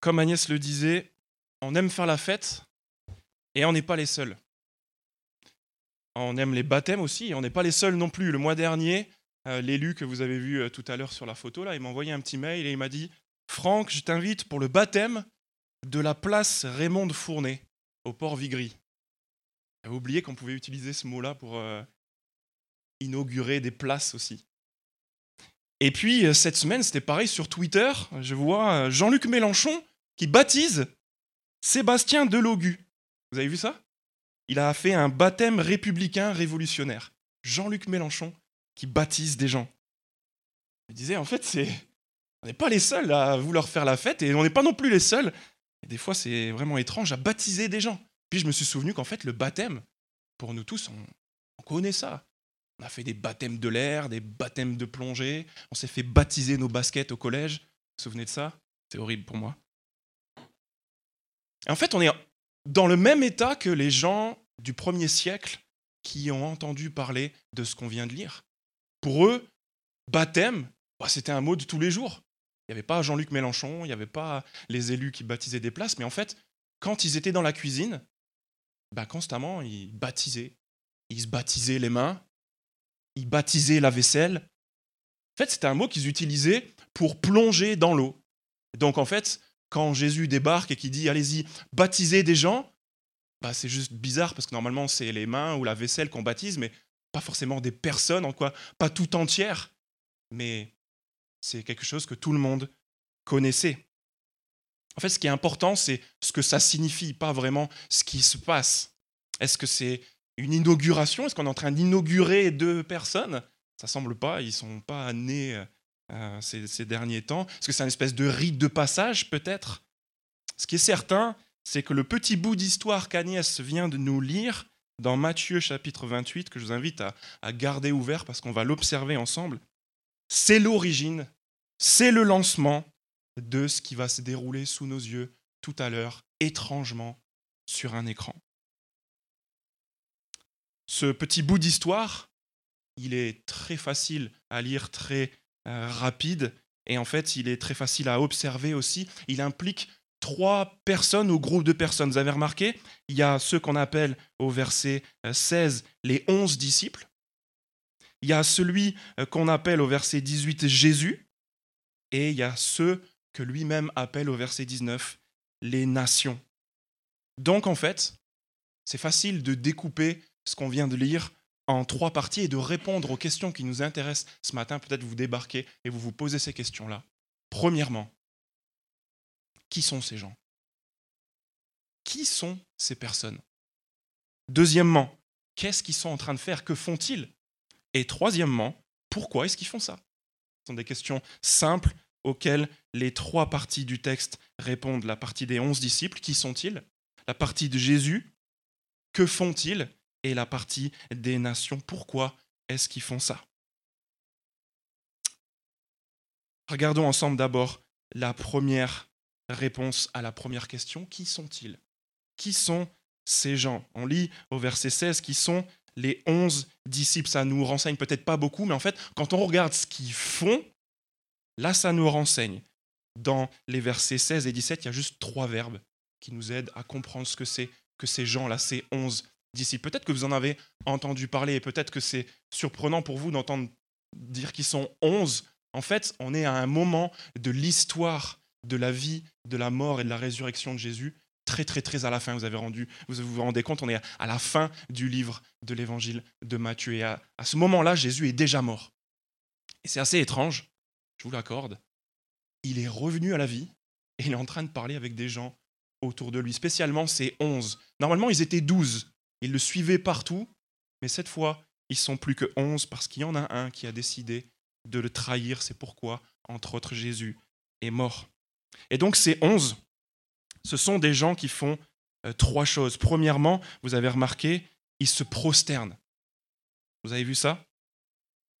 comme Agnès le disait, on aime faire la fête et on n'est pas les seuls. On aime les baptêmes aussi et on n'est pas les seuls non plus. Le mois dernier, euh, l'élu que vous avez vu euh, tout à l'heure sur la photo, là, il m'a envoyé un petit mail et il m'a dit Franck, je t'invite pour le baptême de la place Raymond de Fournay au port Vigry. J'avais oublié qu'on pouvait utiliser ce mot-là pour euh, inaugurer des places aussi. Et puis, cette semaine, c'était pareil sur Twitter. Je vois Jean-Luc Mélenchon qui baptise Sébastien Delogu. Vous avez vu ça? Il a fait un baptême républicain révolutionnaire. Jean-Luc Mélenchon qui baptise des gens. Il disait, en fait, c'est... on n'est pas les seuls à vouloir faire la fête et on n'est pas non plus les seuls. Des fois, c'est vraiment étrange à baptiser des gens. Puis je me suis souvenu qu'en fait, le baptême, pour nous tous, on, on connaît ça. On a fait des baptêmes de l'air, des baptêmes de plongée. On s'est fait baptiser nos baskets au collège. Vous vous souvenez de ça? C'est horrible pour moi. En fait, on est dans le même état que les gens du premier siècle qui ont entendu parler de ce qu'on vient de lire. Pour eux, baptême, bah, c'était un mot de tous les jours. Il n'y avait pas Jean-Luc Mélenchon, il n'y avait pas les élus qui baptisaient des places, mais en fait, quand ils étaient dans la cuisine, bah, constamment, ils baptisaient. Ils se baptisaient les mains, ils baptisaient la vaisselle. En fait, c'était un mot qu'ils utilisaient pour plonger dans l'eau. Donc en fait, quand Jésus débarque et qu'il dit allez-y, baptisez des gens, bah, c'est juste bizarre parce que normalement c'est les mains ou la vaisselle qu'on baptise, mais pas forcément des personnes en quoi, pas tout entière, mais c'est quelque chose que tout le monde connaissait. En fait, ce qui est important, c'est ce que ça signifie, pas vraiment ce qui se passe. Est-ce que c'est une inauguration? Est-ce qu'on est en train d'inaugurer deux personnes? Ça semble pas, ils sont pas nés euh, ces, derniers temps. Est-ce que c'est une espèce de rite de passage, peut-être Ce qui est certain, c'est que le petit bout d'histoire qu'Agnès vient de nous lire dans Matthieu chapitre 28, que je vous invite à, garder ouvert parce qu'on va l'observer ensemble, c'est l'origine, c'est le lancement de ce qui va se dérouler sous nos yeux tout à l'heure, étrangement, sur un écran. Ce petit bout d'histoire, il est très facile à lire, très rapide, et en fait, il est très facile à observer aussi. Il implique trois personnes ou groupes de personnes. Vous avez remarqué, il y a ceux qu'on appelle au verset 16 euh, les onze disciples. Il y a celui euh, qu'on appelle au verset 18 Jésus. Et il y a ceux que lui-même appelle au verset 19 les nations. Donc en fait, c'est facile de découper ce qu'on vient de lire en trois parties et de répondre aux questions qui nous intéressent ce matin. Peut-être vous débarquez et vous vous posez ces questions-là. Premièrement, qui sont ces gens? Qui sont ces personnes? Deuxièmement, qu'est-ce qu'ils sont en train de faire? Que font-ils? Et troisièmement, pourquoi est-ce qu'ils font ça? Ce sont des questions simples auxquelles les trois parties du texte répondent. La partie des onze disciples, qui sont-ils? La partie de Jésus, que font-ils? Et la partie des nations, pourquoi est-ce qu'ils font ça? Regardons ensemble d'abord la première réponse à la première question. Qui sont-ils? Qui sont ces gens? On lit au verset 16 qui sont les onze disciples. Ça nous renseigne peut-être pas beaucoup, mais en fait, quand on regarde ce qu'ils font, Là, ça nous renseigne. Dans les versets 16 et 17, il y a juste trois verbes qui nous aident à comprendre ce que c'est que ces gens-là, ces onze disciples. Peut-être que vous en avez entendu parler et peut-être que c'est surprenant pour vous d'entendre dire qu'ils sont onze. En fait, on est à un moment de l'histoire de la vie, de la mort et de la résurrection de Jésus, très très très à la fin. Vous avez rendu, vous vous rendez compte, on est à la fin du livre de l'évangile de Matthieu. Et à, à ce moment-là, Jésus est déjà mort. Et c'est assez étrange je vous l'accorde, il est revenu à la vie et il est en train de parler avec des gens autour de lui, spécialement ces onze. Normalement, ils étaient douze. Ils le suivaient partout, mais cette fois, ils sont plus que onze parce qu'il y en a un qui a décidé de le trahir. C'est pourquoi, entre autres, Jésus est mort. Et donc, ces onze, ce sont des gens qui font euh, trois choses. Premièrement, vous avez remarqué, ils se prosternent. Vous avez vu ça?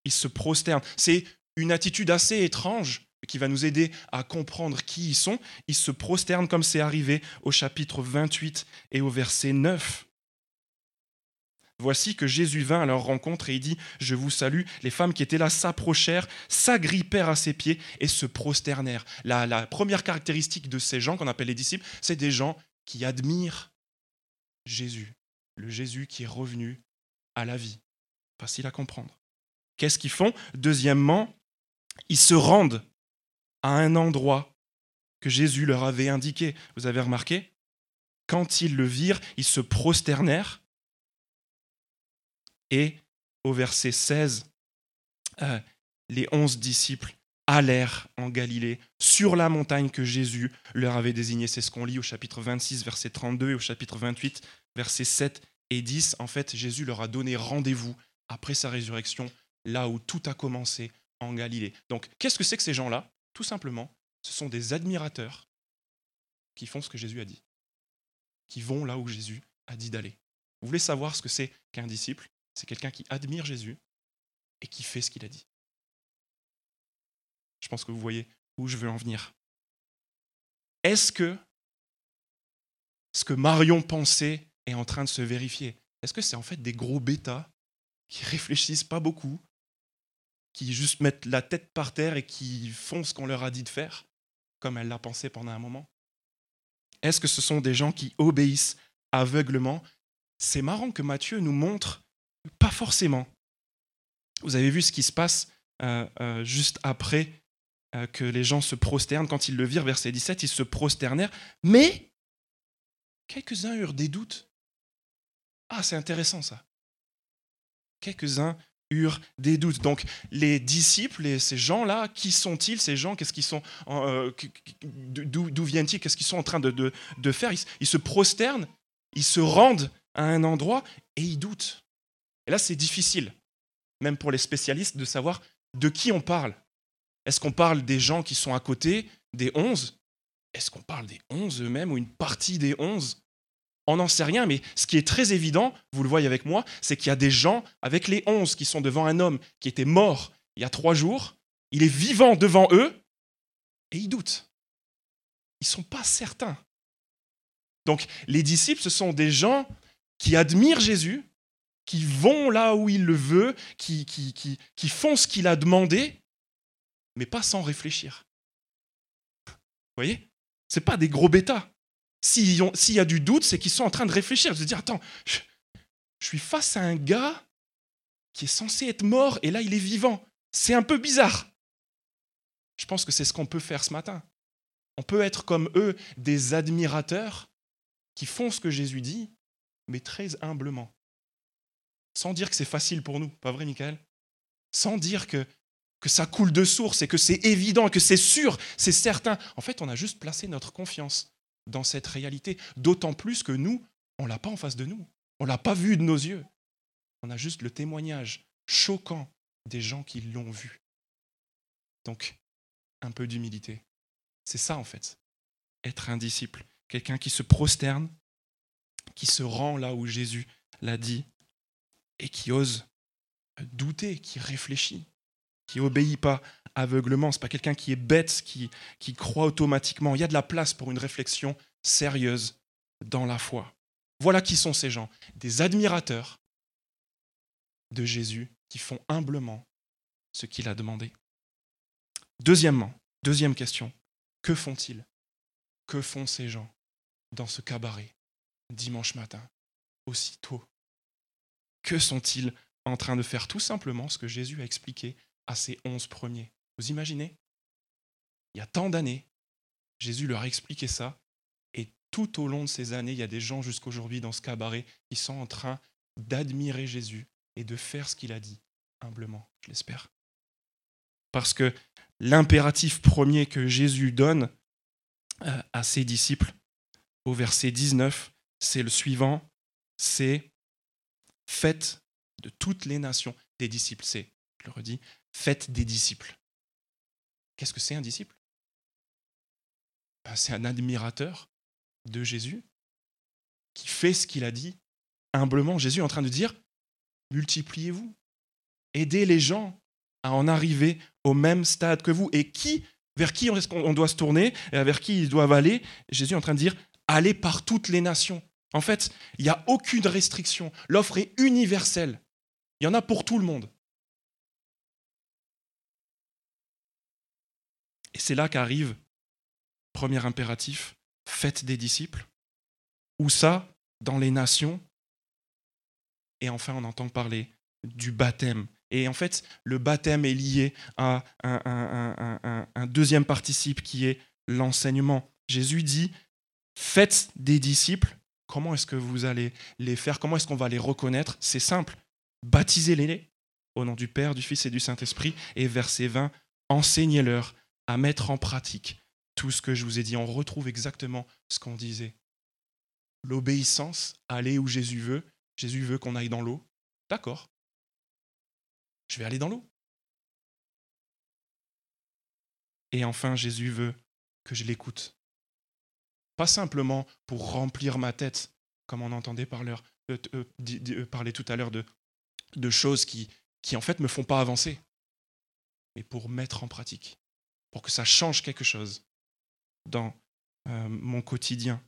Ils se prosternent. C'est une attitude assez étrange qui va nous aider à comprendre qui ils sont. Ils se prosternent comme c'est arrivé au chapitre 28 et au verset 9. Voici que Jésus vint à leur rencontre et il dit, je vous salue. Les femmes qui étaient là s'approchèrent, s'agrippèrent à ses pieds et se prosternèrent. La, la première caractéristique de ces gens qu'on appelle les disciples, c'est des gens qui admirent Jésus, le Jésus qui est revenu à la vie. Facile à comprendre. Qu'est-ce qu'ils font? Deuxièmement, ils se rendent à un endroit que Jésus leur avait indiqué. Vous avez remarqué? Quand ils le virent, ils se prosternèrent. Et au verset 16, euh, les onze disciples allèrent en Galilée, sur la montagne que Jésus leur avait désignée. C'est ce qu'on lit au chapitre 26, verset 32 et au chapitre 28, versets 7 et 10. En fait, Jésus leur a donné rendez-vous après sa résurrection, là où tout a commencé en Galilée. Donc, qu'est-ce que c'est que ces gens-là? Tout simplement, ce sont des admirateurs qui font ce que Jésus a dit, qui vont là où Jésus a dit d'aller. Vous voulez savoir ce que c'est qu'un disciple? C'est quelqu'un qui admire Jésus et qui fait ce qu'il a dit. Je pense que vous voyez où je veux en venir. Est-ce que ce que Marion pensait est en train de se vérifier? Est-ce que c'est en fait des gros bêtas qui réfléchissent pas beaucoup, qui juste mettent la tête par terre et qui font ce qu'on leur a dit de faire, comme elle l'a pensé pendant un moment? Est-ce que ce sont des gens qui obéissent aveuglement C'est marrant que Matthieu nous montre pas forcément. Vous avez vu ce qui se passe euh, euh, juste après euh, que les gens se prosternent. Quand ils le virent, verset 17, ils se prosternèrent. Mais quelques-uns eurent des doutes. Ah, c'est intéressant ça. Quelques-uns eurent des doutes. Donc les disciples, et ces gens-là, qui sont-ils Ces gens, qu'est-ce qu'ils sont D'où viennent-ils? Qu'est-ce qu'ils sont en train de, de, faire? Ils, ils, se prosternent, ils se rendent à un endroit et ils doutent. Et là, c'est difficile, même pour les spécialistes, de savoir de qui on parle. Est-ce qu'on parle des gens qui sont à côté, des onze? Est-ce qu'on parle des onze eux-mêmes ou une partie des onze? On n'en sait rien, mais ce qui est très évident, vous le voyez avec moi, c'est qu'il y a des gens avec les onze qui sont devant un homme qui était mort il y a trois jours, il est vivant devant eux, et ils doutent. Ils ne sont pas certains. Donc les disciples, ce sont des gens qui admirent Jésus, qui vont là où il le veut, qui, font ce qu'il a demandé, mais pas sans réfléchir. Vous voyez? Ce pas des gros bêtas. S'il y a du doute, c'est qu'ils sont en train de réfléchir, de se dire, attends, je, suis face à un gars qui est censé être mort et là il est vivant. C'est un peu bizarre. Je pense que c'est ce qu'on peut faire ce matin. On peut être comme eux, des admirateurs qui font ce que Jésus dit, mais très humblement. Sans dire que c'est facile pour nous, pas vrai, Michael? Sans dire que que ça coule de source et que c'est évident, que c'est sûr, c'est certain. En fait, on a juste placé notre confiance dans cette réalité, d'autant plus que nous, on ne l'a pas en face de nous, on ne l'a pas vu de nos yeux. On a juste le témoignage choquant des gens qui l'ont vu. Donc, un peu d'humilité. C'est ça, en fait, être un disciple, quelqu'un qui se prosterne, qui se rend là où Jésus l'a dit, et qui ose douter, qui réfléchit qui obéit pas aveuglement, c'est pas quelqu'un qui est bête, qui, qui croit automatiquement. Il y a de la place pour une réflexion sérieuse dans la foi. Voilà qui sont ces gens, des admirateurs de Jésus qui font humblement ce qu'il a demandé. Deuxièmement, deuxième question, que font-ils? Que font ces gens dans ce cabaret dimanche matin, aussitôt Que sont-ils en train de faire? Tout simplement ce que Jésus a expliqué à ces onze premiers. Vous imaginez? Il y a tant d'années, Jésus leur a expliqué ça, et tout au long de ces années, il y a des gens jusqu'aujourd'hui dans ce cabaret qui sont en train d'admirer Jésus et de faire ce qu'il a dit, humblement, je l'espère. Parce que l'impératif premier que Jésus donne euh, à ses disciples, au verset 19, c'est le suivant, c'est faites de toutes les nations des disciples. C'est, je le redis, faites des disciples. Qu'est-ce que c'est un disciple? Ben, C'est un admirateur de Jésus qui fait ce qu'il a dit humblement. Jésus est en train de dire, multipliez-vous, aidez les gens à en arriver au même stade que vous. Et qui, vers qui on doit se tourner, vers qui ils doivent aller? Jésus est en train de dire, allez par toutes les nations. En fait, il n'y a aucune restriction. L'offre est universelle. Il y en a pour tout le monde. Et c'est là qu'arrive, premier impératif, faites des disciples. Où ça Dans les nations. Et enfin, on entend parler du baptême. Et en fait, le baptême est lié à un, deuxième participe qui est l'enseignement. Jésus dit, faites des disciples. Comment est-ce que vous allez les faire? Comment est-ce qu'on va les reconnaître? C'est simple. Baptisez-les au nom du Père, du Fils et du Saint-Esprit. Et verset 20, enseignez-leur à mettre en pratique tout ce que je vous ai dit. On retrouve exactement ce qu'on disait. L'obéissance, aller où Jésus veut. Jésus veut qu'on aille dans l'eau. D'accord. Je vais aller dans l'eau. Et enfin, Jésus veut que je l'écoute. Pas simplement pour remplir ma tête, comme on entendait parler, euh, euh, euh, parler tout à l'heure de, choses qui, en fait me font pas avancer, mais pour mettre en pratique, pour que ça change quelque chose dans mon quotidien.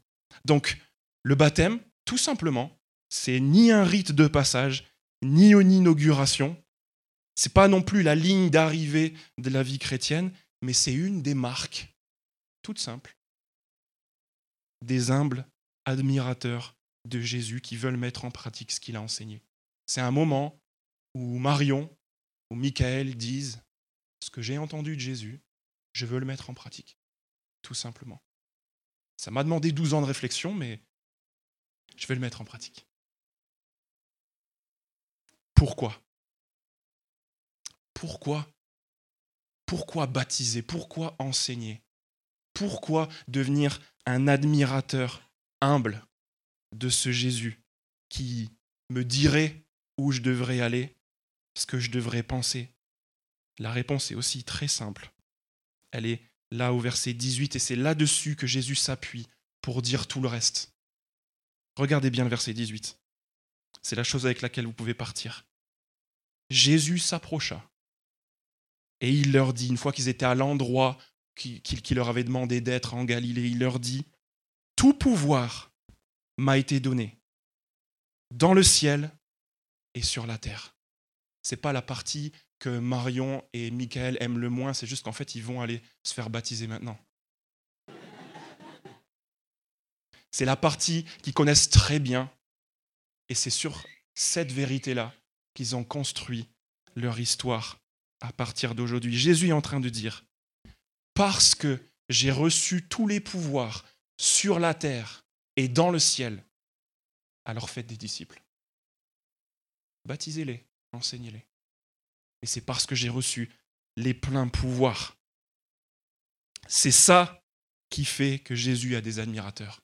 Donc, le baptême, tout simplement, c'est ni un rite de passage, ni une inauguration. C'est pas non plus la ligne d'arrivée de la vie chrétienne, mais c'est une des marques, toutes simples, des humbles admirateurs de Jésus qui veulent mettre en pratique ce qu'il a enseigné. C'est un moment où Marion ou Michael disent ce que j'ai entendu de Jésus, je veux le mettre en pratique, tout simplement. Ça m'a demandé 12 ans de réflexion, mais je vais le mettre en pratique. Pourquoi? Pourquoi? Pourquoi baptiser? Pourquoi enseigner? Pourquoi devenir un admirateur humble de ce Jésus qui me dirait où je devrais aller, ce que je devrais penser? La réponse est aussi très simple. Elle est là au verset 18 et c'est là-dessus que Jésus s'appuie pour dire tout le reste. Regardez bien le verset 18. C'est la chose avec laquelle vous pouvez partir. Jésus s'approcha et il leur dit, une fois qu'ils étaient à l'endroit qu'il leur avait demandé d'être en Galilée, il leur dit, Tout pouvoir m'a été donné dans le ciel et sur la terre. Ce n'est pas la partie que Marion et Michael aiment le moins, c'est juste qu'en fait, ils vont aller se faire baptiser maintenant. C'est la partie qu'ils connaissent très bien. Et c'est sur cette vérité-là qu'ils ont construit leur histoire à partir d'aujourd'hui. Jésus est en train de dire, parce que j'ai reçu tous les pouvoirs sur la terre et dans le ciel, alors faites des disciples. Baptisez-les, enseignez-les. Et c'est parce que j'ai reçu les pleins pouvoirs. C'est ça qui fait que Jésus a des admirateurs.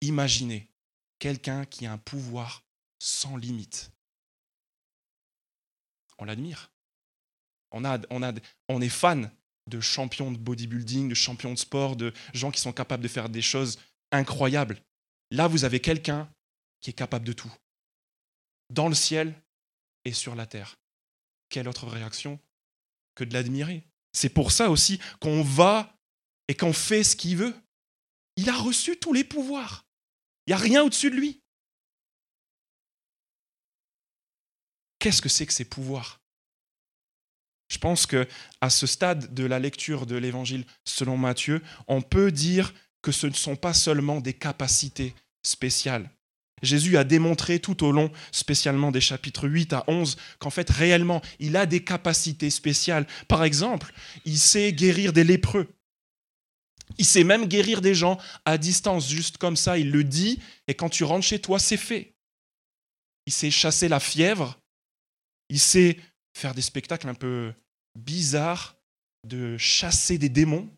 Imaginez quelqu'un qui a un pouvoir sans limite. On l'admire. On, est fan de champions de bodybuilding, de champions de sport, de gens qui sont capables de faire des choses incroyables. Là, vous avez quelqu'un qui est capable de tout. Dans le ciel et sur la terre. Quelle autre réaction que de l'admirer C'est pour ça aussi qu'on va et qu'on fait ce qu'il veut. Il a reçu tous les pouvoirs. Il n'y a rien au-dessus de lui. Qu'est-ce que c'est que ces pouvoirs? Je pense que à ce stade de la lecture de l'évangile selon Matthieu, on peut dire que ce ne sont pas seulement des capacités spéciales. Jésus a démontré tout au long, spécialement des chapitres 8 à 11, qu'en fait réellement, il a des capacités spéciales. Par exemple, il sait guérir des lépreux. Il sait même guérir des gens à distance, juste comme ça, il le dit, et quand tu rentres chez toi, c'est fait. Il sait chasser la fièvre, il sait faire des spectacles un peu bizarres, de chasser des démons.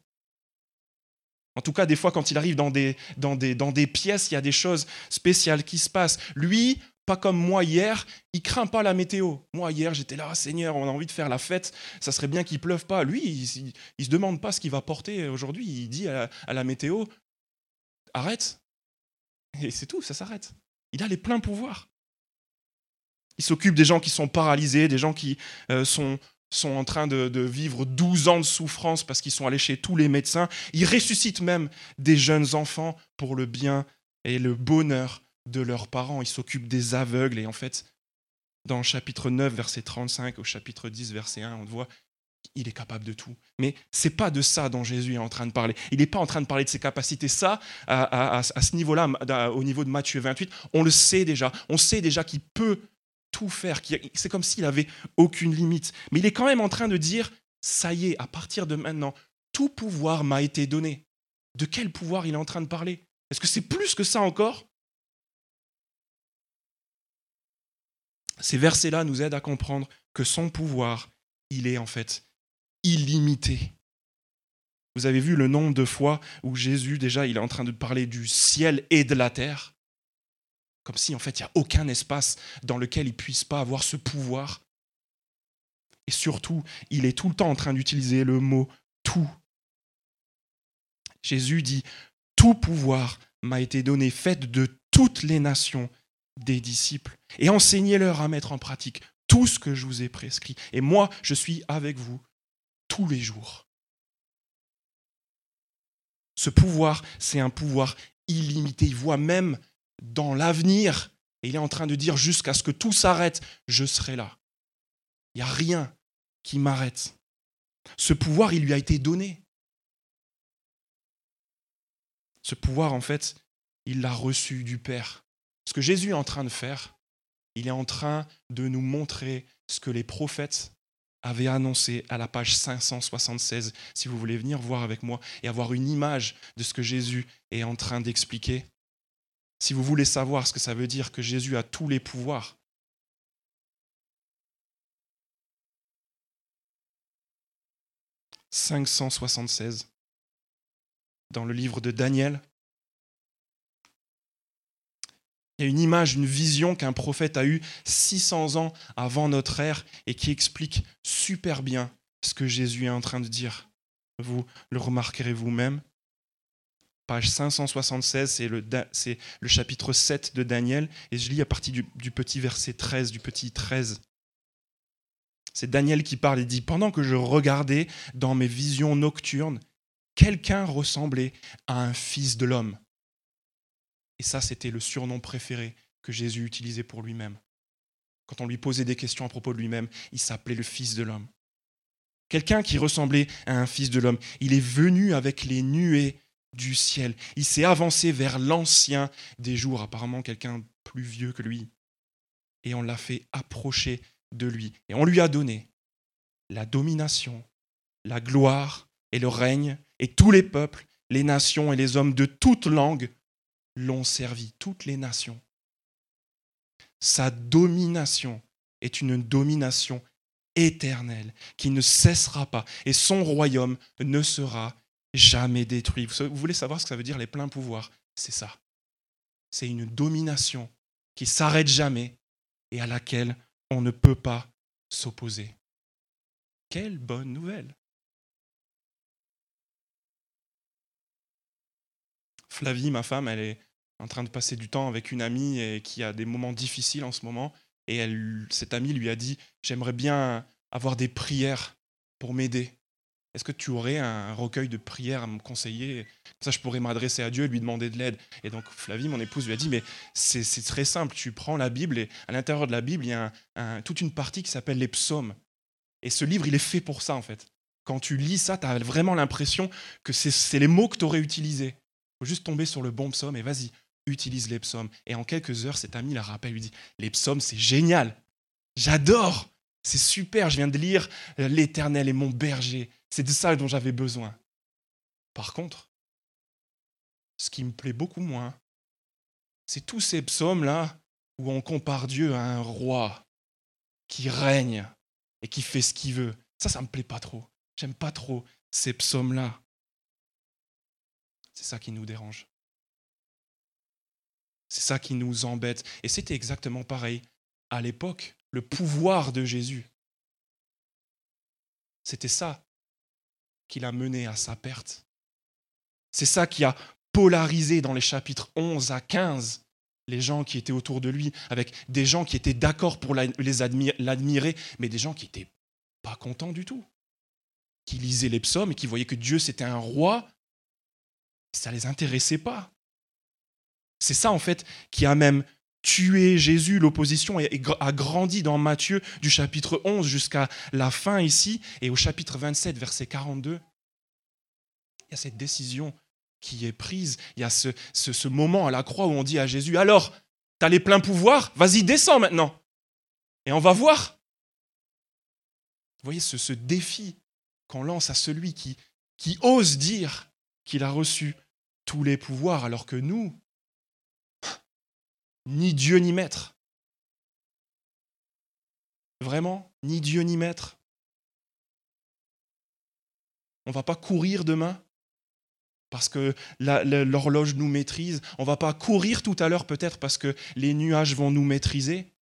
En tout cas, des fois, quand il arrive dans des, dans, des, dans des pièces, il y a des choses spéciales qui se passent. Lui, pas comme moi hier, il craint pas la météo. Moi hier, j'étais là, Seigneur, on a envie de faire la fête, ça serait bien qu'il pleuve pas. Lui, il, ne se demande pas ce qu'il va porter aujourd'hui. Il dit à la météo, arrête. Et c'est tout, ça s'arrête. Il a les pleins pouvoirs. Il s'occupe des gens qui sont paralysés, des gens qui euh, sont, sont en train de, vivre 12 ans de souffrance parce qu'ils sont allés chez tous les médecins. Il ressuscite même des jeunes enfants pour le bien et le bonheur de leurs parents, ils s'occupent des aveugles. Et en fait, dans le chapitre 9, verset 35, au chapitre 10, verset 1, on voit il est capable de tout. Mais c'est pas de ça dont Jésus est en train de parler. Il n'est pas en train de parler de ses capacités. Ça, à, ce niveau-là, au niveau de Matthieu 28, on le sait déjà. On sait déjà qu'il peut tout faire. C'est comme s'il avait aucune limite. Mais il est quand même en train de dire, ça y est, à partir de maintenant, tout pouvoir m'a été donné. De quel pouvoir il est en train de parler? Est-ce que c'est plus que ça encore? Ces versets-là nous aident à comprendre que son pouvoir, il est en fait illimité. Vous avez vu le nombre de fois où Jésus, déjà, il est en train de parler du ciel et de la terre, comme si en fait il n'y a aucun espace dans lequel il puisse pas avoir ce pouvoir. Et surtout, il est tout le temps en train d'utiliser le mot tout. Jésus dit, tout pouvoir m'a été donné, faites de toutes les nations des disciples, et enseignez-leur à mettre en pratique tout ce que je vous ai prescrit. Et moi, je suis avec vous tous les jours. Ce pouvoir, c'est un pouvoir illimité. Il voit même dans l'avenir, et il est en train de dire jusqu'à ce que tout s'arrête, je serai là. Il n'y a rien qui m'arrête. Ce pouvoir, il lui a été donné. Ce pouvoir, en fait, il l'a reçu du Père. Ce que Jésus est en train de faire, il est en train de nous montrer ce que les prophètes avait annoncé à la page 576, si vous voulez venir voir avec moi et avoir une image de ce que Jésus est en train d'expliquer. Si vous voulez savoir ce que ça veut dire que Jésus a tous les pouvoirs, « 576 dans le livre de Daniel, Il y a une image, une vision qu'un prophète a eue 600 ans avant notre ère et qui explique super bien ce que Jésus est en train de dire. Vous le remarquerez vous-même. Page 576, c'est le, le, chapitre 7 de Daniel, et je lis à partir du, du petit verset 13, du petit 13. C'est Daniel qui parle et dit, Pendant que je regardais dans mes visions nocturnes, quelqu'un ressemblait à un fils de l'homme. Et ça, c'était le surnom préféré que Jésus utilisait pour lui-même. Quand on lui posait des questions à propos de lui-même, il s'appelait le Fils de l'homme. Quelqu'un qui ressemblait à un Fils de l'homme. Il est venu avec les nuées du ciel. Il s'est avancé vers l'ancien des jours, apparemment quelqu'un plus vieux que lui. Et on l'a fait approcher de lui. Et on lui a donné la domination, la gloire et le règne, et tous les peuples, les nations et les hommes de toutes langues l'ont servi, toutes les nations. Sa domination est une domination éternelle qui ne cessera pas et son royaume ne sera jamais détruit. Vous voulez savoir ce que ça veut dire les pleins pouvoirs? C'est ça. C'est une domination qui s'arrête jamais et à laquelle on ne peut pas s'opposer. Quelle bonne nouvelle Flavie, ma femme, elle est en train de passer du temps avec une amie qui a des moments difficiles en ce moment. Et cette amie lui a dit J'aimerais bien avoir des prières pour m'aider. Est-ce que tu aurais un recueil de prières à me conseiller? Ça, je pourrais m'adresser à Dieu et lui demander de l'aide. Et donc, Flavie, mon épouse, lui a dit Mais c'est très simple. Tu prends la Bible et à l'intérieur de la Bible, il y a toute une partie qui s'appelle les psaumes. Et ce livre, il est fait pour ça, en fait. Quand tu lis ça, tu as vraiment l'impression que c'est les mots que tu aurais utilisés faut juste tomber sur le bon psaume et vas-y, utilise les psaumes. Et en quelques heures, cet ami la rappelle, lui dit Les psaumes, c'est génial. J'adore. C'est super. Je viens de lire euh, L'Éternel est mon berger. C'est de ça dont j'avais besoin. Par contre, ce qui me plaît beaucoup moins, c'est tous ces psaumes-là où on compare Dieu à un roi qui règne et qui fait ce qu'il veut. Ça, ça me plaît pas trop. J'aime pas trop ces psaumes-là. C'est ça qui nous dérange. C'est ça qui nous embête. Et c'était exactement pareil à l'époque. Le pouvoir de Jésus. C'était ça qui l'a mené à sa perte. C'est ça qui a polarisé dans les chapitres 11 à 15 les gens qui étaient autour de lui, avec des gens qui étaient d'accord pour l'admirer, mais des gens qui n'étaient pas contents du tout, qui lisaient les psaumes et qui voyaient que Dieu c'était un roi ça ne les intéressait pas. C'est ça, en fait, qui a même tué Jésus. L'opposition a grandi dans Matthieu du chapitre 11 jusqu'à la fin ici. Et au chapitre 27, verset 42, il y a cette décision qui est prise. Il y a ce, ce, moment à la croix où on dit à Jésus, alors, tu as les pleins pouvoirs, vas-y, descends maintenant. Et on va voir. Vous voyez ce, ce défi qu'on lance à celui qui, qui ose dire qu'il a reçu tous les pouvoirs, alors que nous, ni Dieu ni maître. Vraiment, ni Dieu ni maître. On ne va pas courir demain parce que l'horloge nous maîtrise. On ne va pas courir tout à l'heure peut-être parce que les nuages vont nous maîtriser.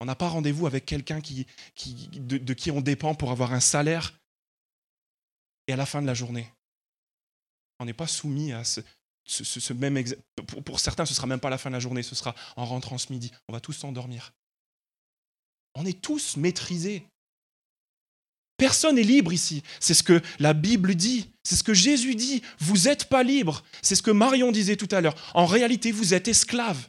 On n'a pas rendez-vous avec quelqu'un de qui on dépend pour avoir un salaire. Et à la fin de la journée, on n'est pas soumis à ce, ce, même pour, certains, ce sera même pas la fin de la journée, ce sera en rentrant ce midi. On va tous s'endormir. On est tous maîtrisés. Personne n'est libre ici. C'est ce que la Bible dit. C'est ce que Jésus dit. Vous n'êtes pas libre. C'est ce que Marion disait tout à l'heure. En réalité, vous êtes esclave.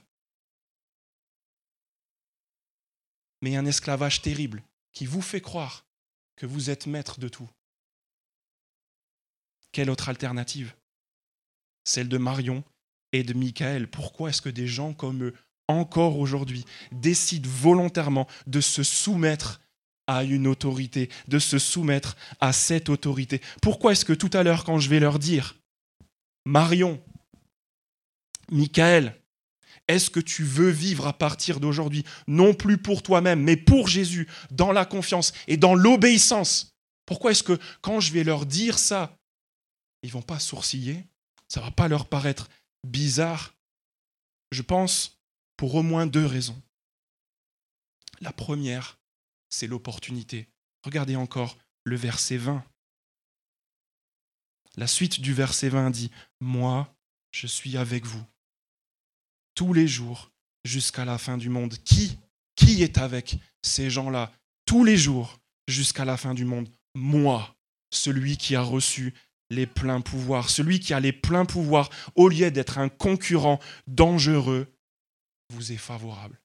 Mais un esclavage terrible qui vous fait croire que vous êtes maître de tout. Quelle autre alternative? Celle de Marion et de Michael. Pourquoi est-ce que des gens comme eux, encore aujourd'hui, décident volontairement de se soumettre à une autorité, de se soumettre à cette autorité? Pourquoi est-ce que tout à l'heure, quand je vais leur dire, Marion, Michael, est-ce que tu veux vivre à partir d'aujourd'hui, non plus pour toi-même, mais pour Jésus, dans la confiance et dans l'obéissance? Pourquoi est-ce que quand je vais leur dire ça, ils vont pas sourciller, ça va pas leur paraître bizarre. Je pense pour au moins deux raisons. La première, c'est l'opportunité. Regardez encore le verset 20. La suite du verset 20 dit, Moi, je suis avec vous tous les jours jusqu'à la fin du monde. Qui Qui est avec ces gens-là tous les jours jusqu'à la fin du monde? Moi, celui qui a reçu les pleins pouvoirs. Celui qui a les pleins pouvoirs, au lieu d'être un concurrent dangereux, vous est favorable.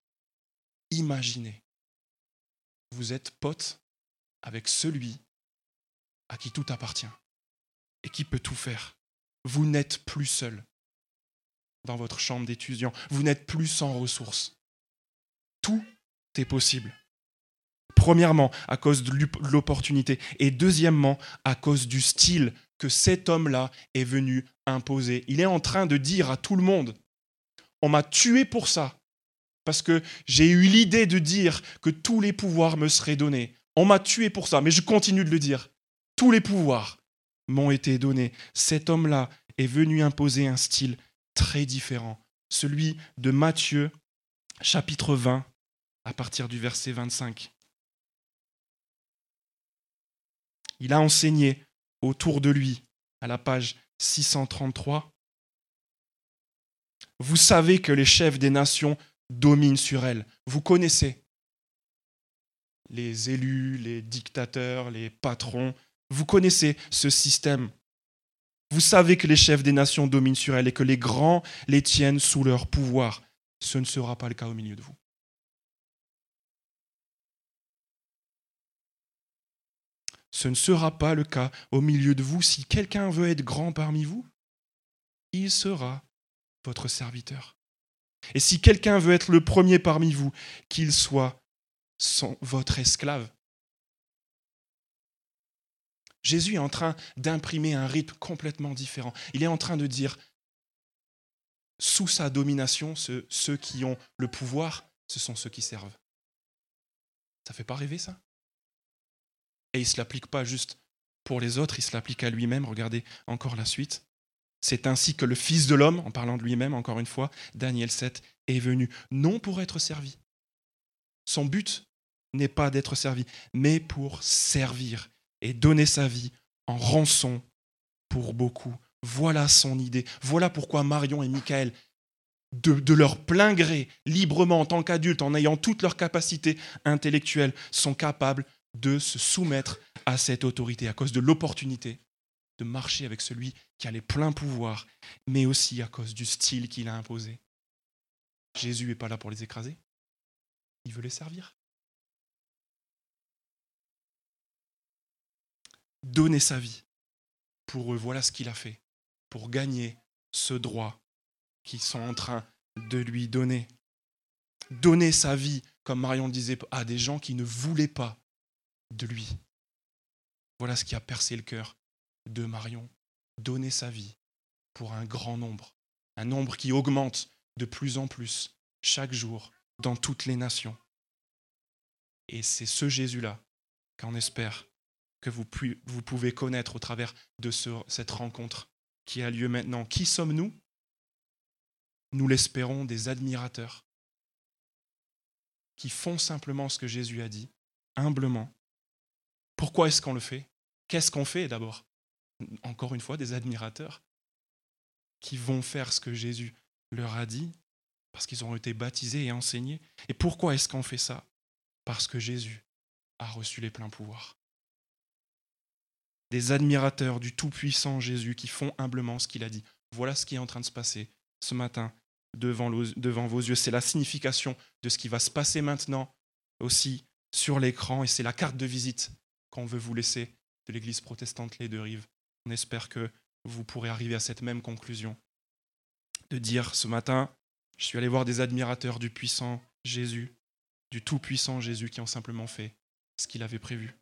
Imaginez, vous êtes pote avec celui à qui tout appartient et qui peut tout faire. Vous n'êtes plus seul dans votre chambre d'étudiant. Vous n'êtes plus sans ressources. Tout est possible. Premièrement, à cause de l'opportunité. Et deuxièmement, à cause du style que cet homme-là est venu imposer. Il est en train de dire à tout le monde, on m'a tué pour ça, parce que j'ai eu l'idée de dire que tous les pouvoirs me seraient donnés. On m'a tué pour ça, mais je continue de le dire. Tous les pouvoirs m'ont été donnés. Cet homme-là est venu imposer un style très différent, celui de Matthieu chapitre 20 à partir du verset 25. Il a enseigné autour de lui, à la page 633. Vous savez que les chefs des nations dominent sur elles. Vous connaissez les élus, les dictateurs, les patrons. Vous connaissez ce système. Vous savez que les chefs des nations dominent sur elles et que les grands les tiennent sous leur pouvoir. Ce ne sera pas le cas au milieu de vous. Ce ne sera pas le cas au milieu de vous. Si quelqu'un veut être grand parmi vous, il sera votre serviteur. Et si quelqu'un veut être le premier parmi vous, qu'il soit votre esclave. Jésus est en train d'imprimer un rythme complètement différent. Il est en train de dire, sous sa domination, ceux, ceux qui ont le pouvoir, ce sont ceux qui servent. Ça fait pas rêver ça? Et il ne se l'applique pas juste pour les autres, il se l'applique à lui-même. Regardez encore la suite. C'est ainsi que le Fils de l'homme, en parlant de lui-même encore une fois, Daniel 7, est venu, non pour être servi. Son but n'est pas d'être servi, mais pour servir et donner sa vie en rançon pour beaucoup. Voilà son idée. Voilà pourquoi Marion et Michael, de, de leur plein gré, librement en tant qu'adultes, en ayant toutes leurs capacités intellectuelles, sont capables de se soumettre à cette autorité à cause de l'opportunité de marcher avec celui qui a les pleins pouvoirs, mais aussi à cause du style qu'il a imposé. Jésus n'est pas là pour les écraser. Il veut les servir. Donner sa vie pour eux, voilà ce qu'il a fait, pour gagner ce droit qu'ils sont en train de lui donner. Donner sa vie, comme Marion le disait, à des gens qui ne voulaient pas de lui. Voilà ce qui a percé le cœur de Marion. Donner sa vie pour un grand nombre, un nombre qui augmente de plus en plus chaque jour dans toutes les nations. Et c'est ce Jésus-là qu'on espère que vous, pouvez connaître au travers de cette rencontre qui a lieu maintenant. Qui sommes-nous? Nous l'espérons des admirateurs qui font simplement ce que Jésus a dit, humblement. Pourquoi est-ce qu'on le fait? Qu'est-ce qu'on fait d'abord? Encore une fois, des admirateurs qui vont faire ce que Jésus leur a dit parce qu'ils ont été baptisés et enseignés. Et pourquoi est-ce qu'on fait ça? Parce que Jésus a reçu les pleins pouvoirs. Des admirateurs du Tout-Puissant Jésus qui font humblement ce qu'il a dit. Voilà ce qui est en train de se passer ce matin devant, devant vos yeux. C'est la signification de ce qui va se passer maintenant aussi sur l'écran et c'est la carte de visite qu'on veut vous laisser de l'Église protestante Les Deux Rives. On espère que vous pourrez arriver à cette même conclusion de dire ce matin, je suis allé voir des admirateurs du puissant Jésus, du tout-puissant Jésus qui ont simplement fait ce qu'il avait prévu.